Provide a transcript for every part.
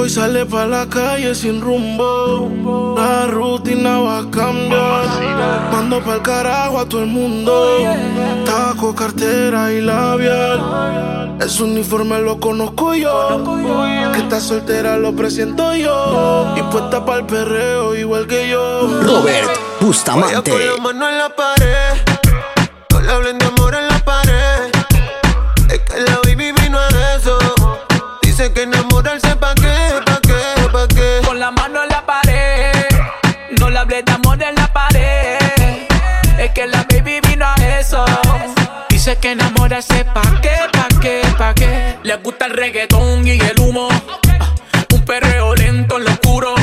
Hoy sale pa' la calle sin rumbo. La rutina va a cambiar. Mando pa'l carajo a todo el mundo. Taco, cartera y labial. Ese uniforme lo conozco yo. Que está soltera lo presento yo. Y puesta pa'l perreo igual que yo. Robert Bustamante. Vaya con la mano en la pared. No le Dice que enamorarse pa' qué, pa' qué, pa' qué. Le gusta el reggaetón y el humo. Ah, Un perreo lento en lo oscuro.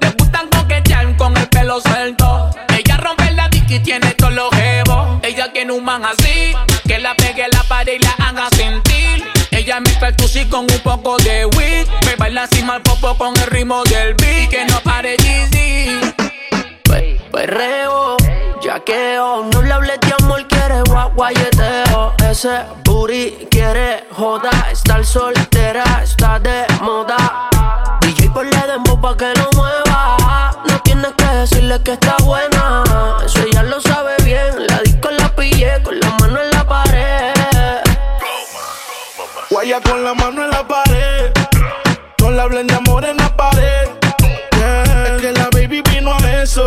Le gustan coquetear con el pelo suelto. Ella rompe la dick y tiene todos los jebos. Ella tiene un man así. Que la pegue en la pared y la haga sentir. Ella me percusi con un poco de weed. Me baila así mal popo con el ritmo del beat. Que no pare. Pe- Perreo, yaqueo, no le hables de amor, quiere guayeteo. Ese booty quiere joda, estar soltera, está de moda. DJ por la dembow pa' que lo mueva. No tienes que decirle que está buena, eso ella lo sabe bien. La disco la pillé con la mano en la pared. Guaya con la mano en la pared. No le hablen de amor en la pared. Es que la baby vino a eso.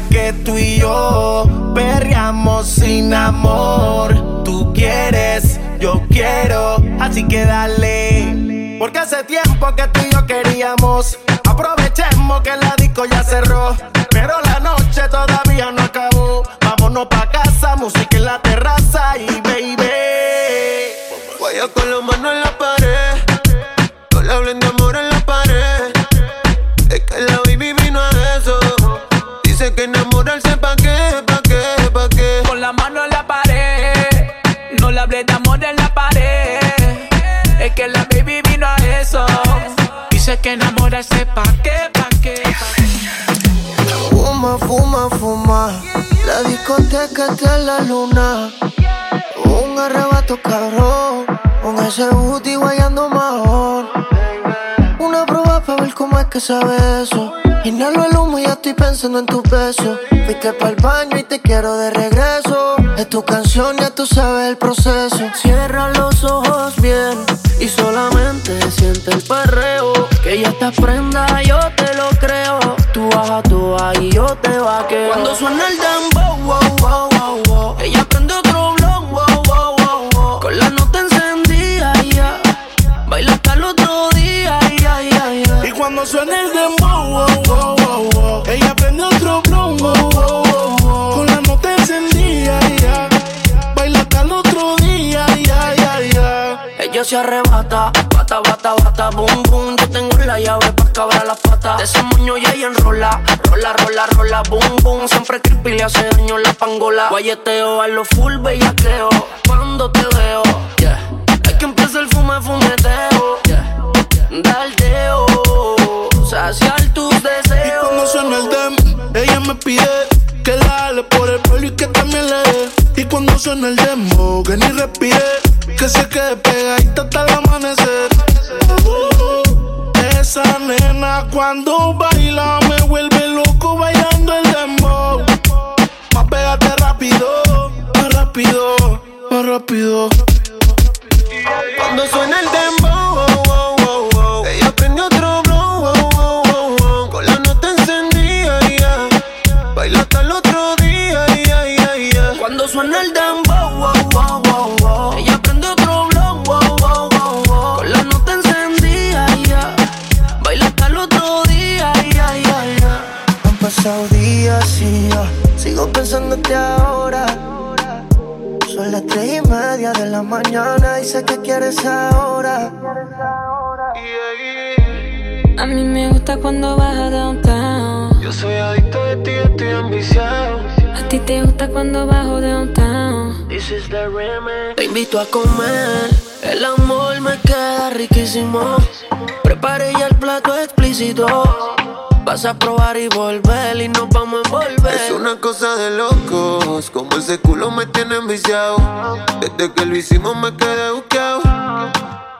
que tú y yo perreamos sin amor. Tú quieres, yo quiero, así que dale. Porque hace tiempo que tú y yo queríamos. Aprovechemos que la disco ya cerró. Pero la noche todavía no enamorarse pa' qué, pa' qué, pa' qué. Fuma, fuma, fuma. La discoteca está en la luna. Un arrebato cabrón. Con ese booty guayando mejor. Una prueba para ver cómo es que sabe eso. Inhalo el humo y ya estoy pensando en tu beso. Fuiste pa'l baño y te quiero de regreso. Es tu canción, ya tú sabes el proceso. Cierra los ojos bien y solamente siente el perreo. Que ya estás prenda, yo te lo creo. Tú baja, tú y yo te vaqueo. Cuando suena el dembow, wow, wow, wow, wow. Se arrebata, bata, bata, bata, boom, boom. Yo tengo la llave para cabrar las patas. De ese moño ya ella enrola, rola, rola, rola, boom, boom. Siempre creepy le hace daño la pangola. Guayeteo a lo full bellaqueo. Cuando te veo, yeah. Hay que empieza el fume, fumeteo, yeah. Daldeo, saciar tus Y deseos. cuando suena el dem, ella me pide cuando suena el demo, que ni respire, que se quede pegadita hasta el amanecer. Uh, esa nena cuando baila me vuelve loco bailando el demo. Más pégate rápido, más rápido, más rápido. Cuando suena el demo. Invito a comer, el amor me queda riquísimo. Prepare ya el plato explícito. Vas a probar y volver y nos vamos a envolver. Es una cosa de locos, como ese culo me tiene enviciado. Desde que lo hicimos me quedé buqueado.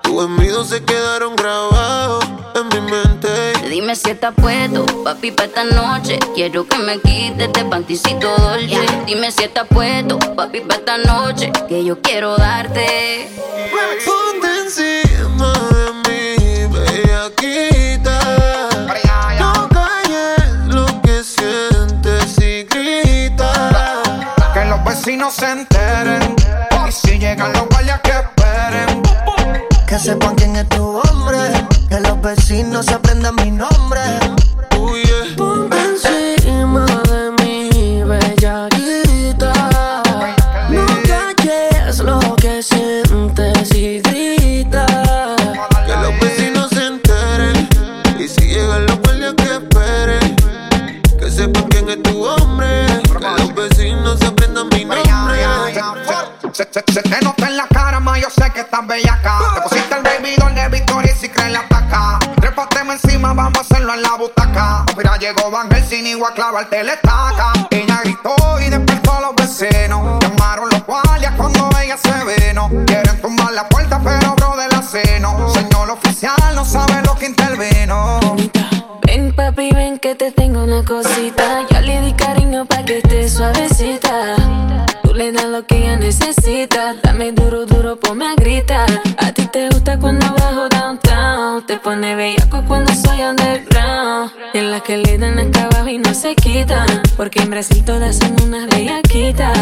Tus envidos se quedaron grabados en mi mente. Dime si estás puesto, papi, para esta noche. Quiero que me quites este panticito dolce. Dime si estás puesto, papi, para esta noche. Que yo quiero darte. Ponte encima de mí, bellaquita. No calles lo que sientes y grita. Que los vecinos se enteren. Y si llegan los guardias que esperen. Que sepan quién es tu vecinos se aprendan mi nombre. A clavarte la estaca. Ella gritó y despertó a los vecinos. Llamaron los guardias cuando ella se veno. Quieren tumbar la puerta, pero bro de la seno. Señor oficial, no sabe lo que intervino. Ven papi, ven que te tengo una cosita. Ya le di cariño pa' que esté suavecita. Tú le das lo que ella necesita. Dame duro, duro, ponme a gritar. A ti te gusta cuando bajo downtown. Te pone bellaco cuando soy underground. Y en las que le dan no se. Porque en Brasil todas son unas bellaquitas.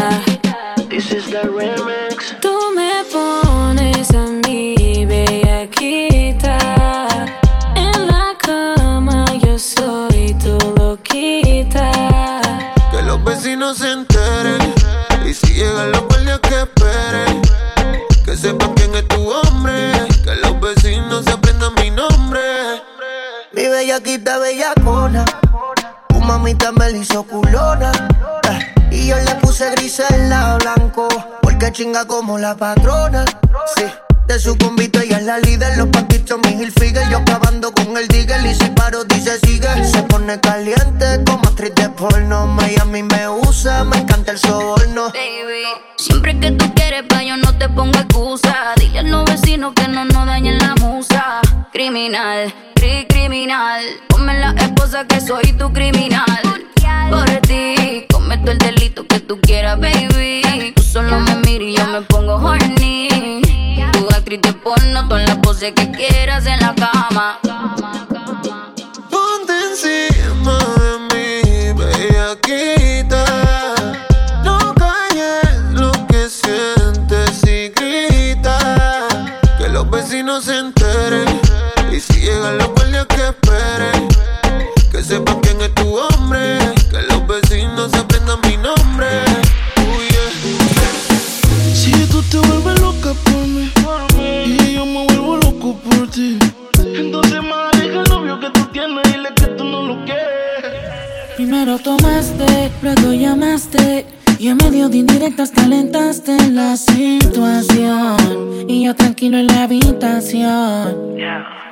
This is the remix. Tú me pones a mí bellaquita. En la cama yo soy tu loquita. Que los vecinos se enteren. Y si llegan los guardias que esperen. Que sepan quién es tu hombre. Que los vecinos se aprendan mi nombre. Mi bellaquita bellacona. Mamita me hizo culona. eh, Y yo le puse gris en la blanco. Porque chinga como la patrona. Sí. De su convito ella es la líder, los paquitos mi Hilfiger Yo acabando con el digger y si paro dice sigue Se pone caliente como actriz de porno Miami me usa, me encanta el soborno Baby, siempre que tú quieres pa' yo no te pongo excusa Dile a los vecinos que no Criminal, cri criminal Ponme la esposa que soy tu criminal. Por ti, cometo el delito que tú quieras, baby. Tú solo me miras y yo me pongo horny. Tu actriz de porno, todas las poses que Y en medio de indirectas calentaste la situación. Y yo tranquilo en la habitación.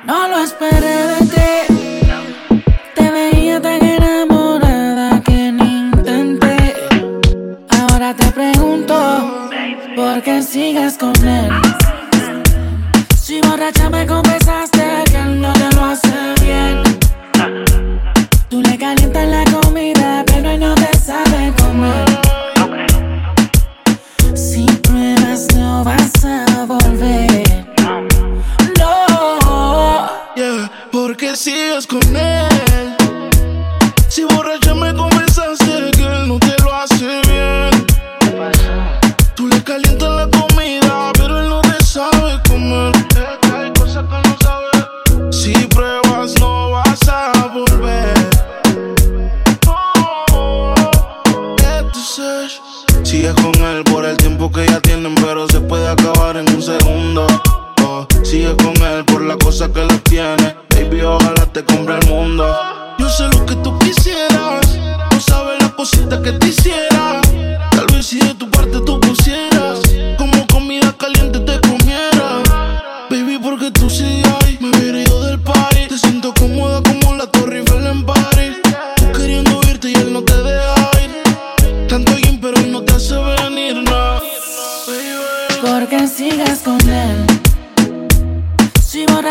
No lo esperé de ti. Te veía tan enamorada que ni intenté. Ahora te pregunto, ¿por qué sigues con él? Si borracha me confesaste que él no te lo hace bien. Tú le calientas la comida, Dios con él.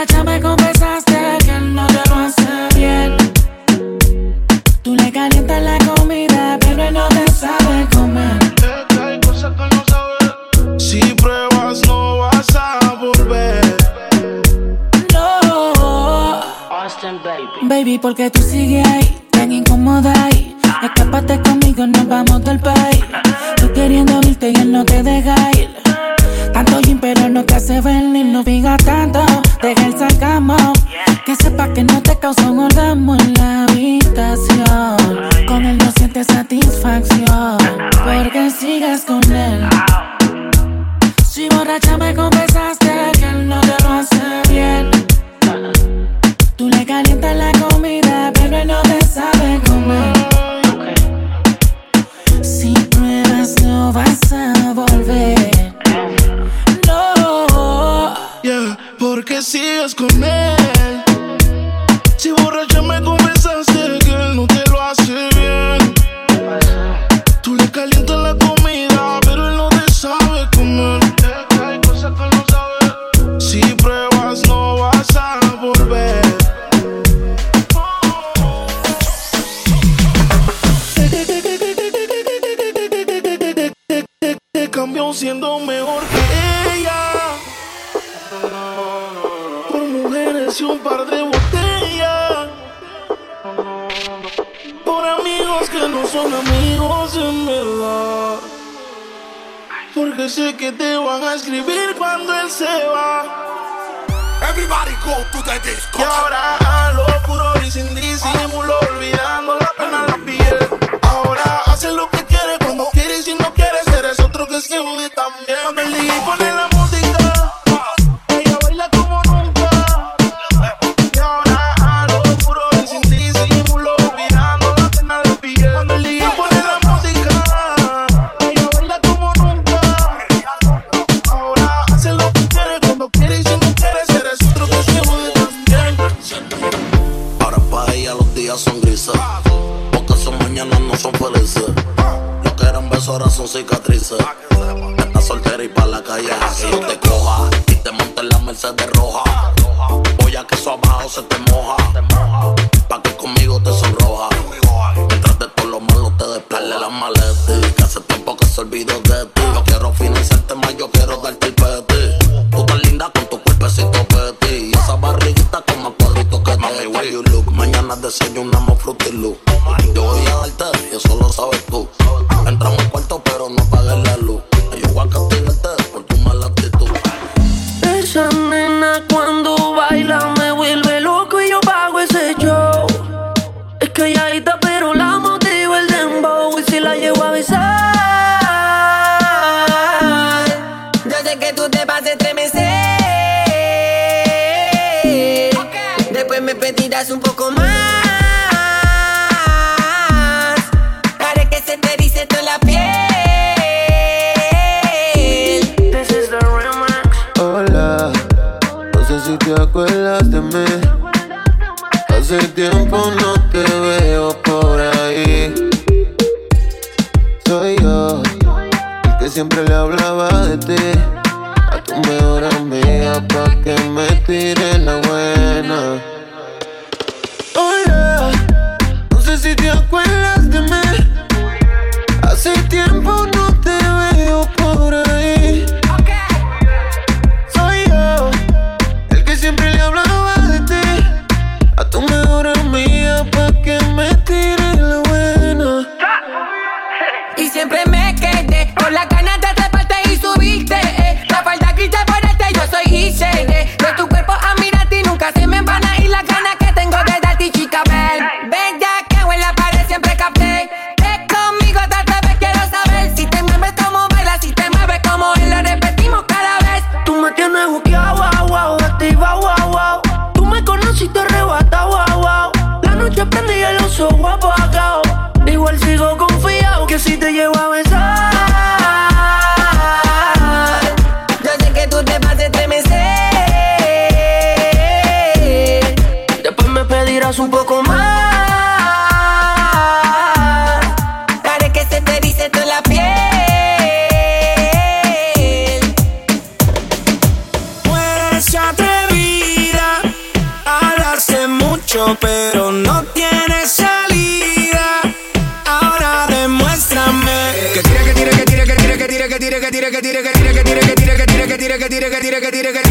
time siendo mejor que ella. Por mujeres y un par de botellas. Por amigos que no son amigos en verdad. Porque sé que te van a escribir cuando él se va. Everybody go to the disco. Y ahora a lo puro y sin disimulo, olvidando la pena en la piel. Ahora hace lo que quiere cuando imposible también. Ponele y ponele look. Mañana desayunamos frutilup. Yo voy a darte, eso lo sabes tú. Entramos un poco más. pero no tiene salida. Ahora demuéstrame. Que tira, que tira, que tira, que tira, que tira, que tira, que tira, que tira, que tira, que tira, que tira, que tira, que tira, que tira, que tira, que tira, que tira,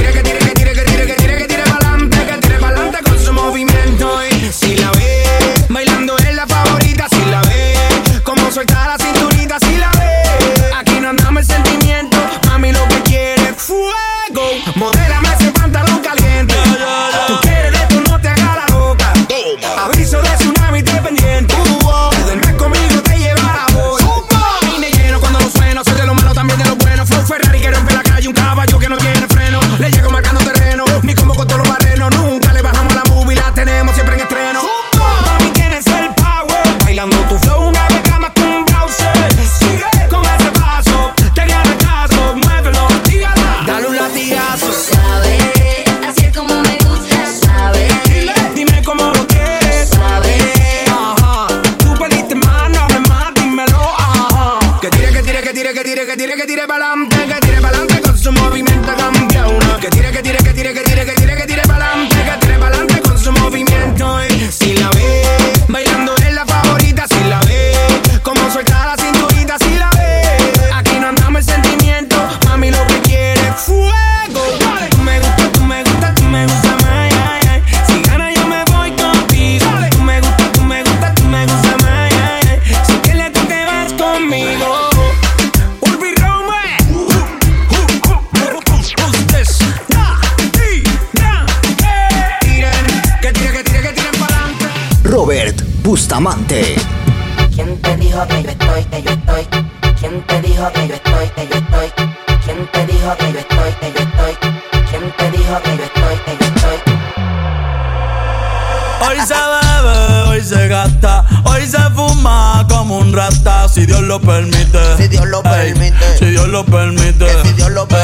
si Dios lo permite. Si Dios lo permite. Ey, si Dios lo permite. Que si Dios lo permite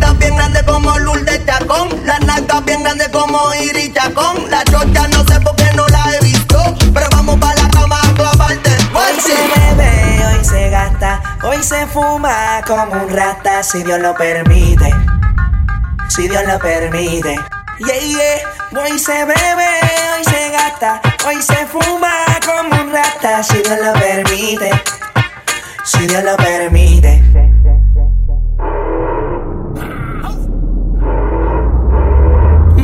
tetas bien grandes como Lourdes Chacón. Las nalgas bien grandes como Iris Chacón. La chocha no sé por qué no la he visto. Pero vamos para la cama a clavarte. Hoy pues se bebe, hoy se gasta. Hoy se fuma como un rata. Si Dios lo permite. Si Dios lo permite. Yeah, yeah. Hoy se bebe, hoy se gasta, hoy se fuma como un rata, si Dios lo permite, si Dios lo permite.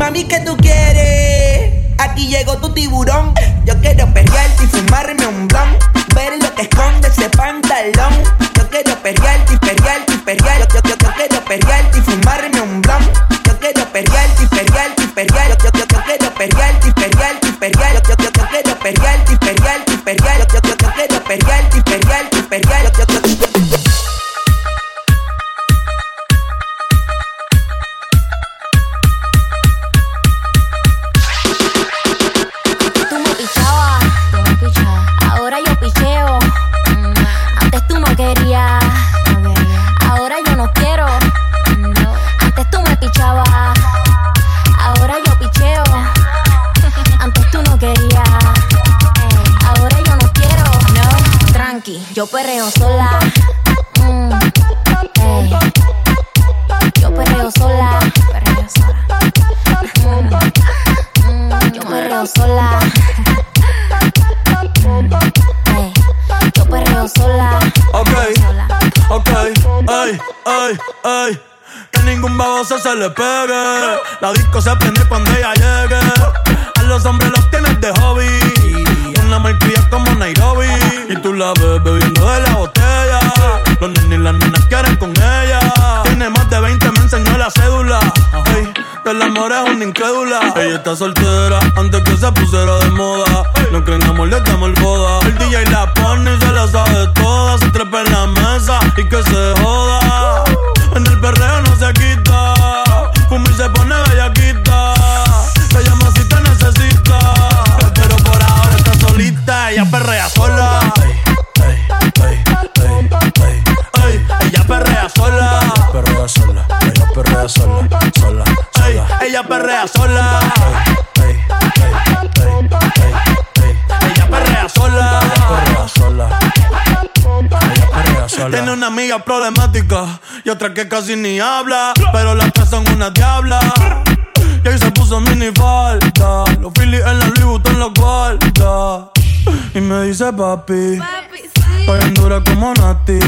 Mami, ¿qué tú quieres? Aquí llegó tu tiburón. Yo quiero perrearte y fumarme un blon. Ver lo que esconde ese pantalón. Yo quiero perrearte y perrearte. Se le pegue. La disco se prende cuando ella llegue. A los hombres los tienes de hobby. Una malcria como Nairobi. Y tú la ves bebiendo de la botella. Los nenes y las nenas quieren con ella. Tiene más de 20, me enseñó la cédula. Ay, del amor es una incrédula. Ella está soltera antes que se pusiera de moda. No creen amor, le damos el boda. El DJ la pone y se la sabe toda. Otra que casi ni habla. Pero las tres son una diabla. Y ahí se puso mini falta. Los Phillies en la Louis Vuitton los guarda. Y me dice papi. Estoy en dura como Nati.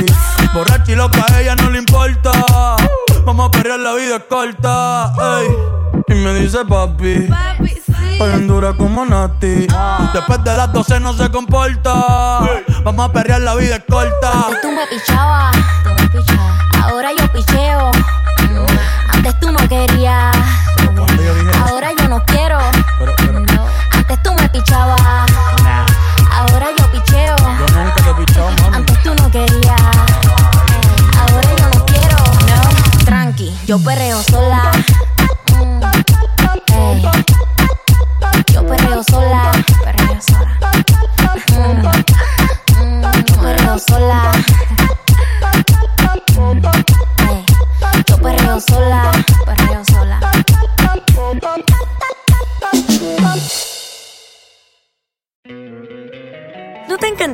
Borracha y loca, a ella no le importa. Vamos a perrear, la vida es corta. ey. Y me dice papi. Estoy en dura como Nati. Después de las 12 no se comporta. Vamos a perrear, la vida es corta. Tú me pichabas, ahora yo picheo. Antes tú no querías, ahora yo no quiero. Antes tú me pichabas, ahora yo picheo. nunca te he pichado, mami. Antes tú no querías, ahora yo no quiero. No, tranqui, yo perreo sola. Mm. Yo perreo sola, perreo sola. Mm, mm,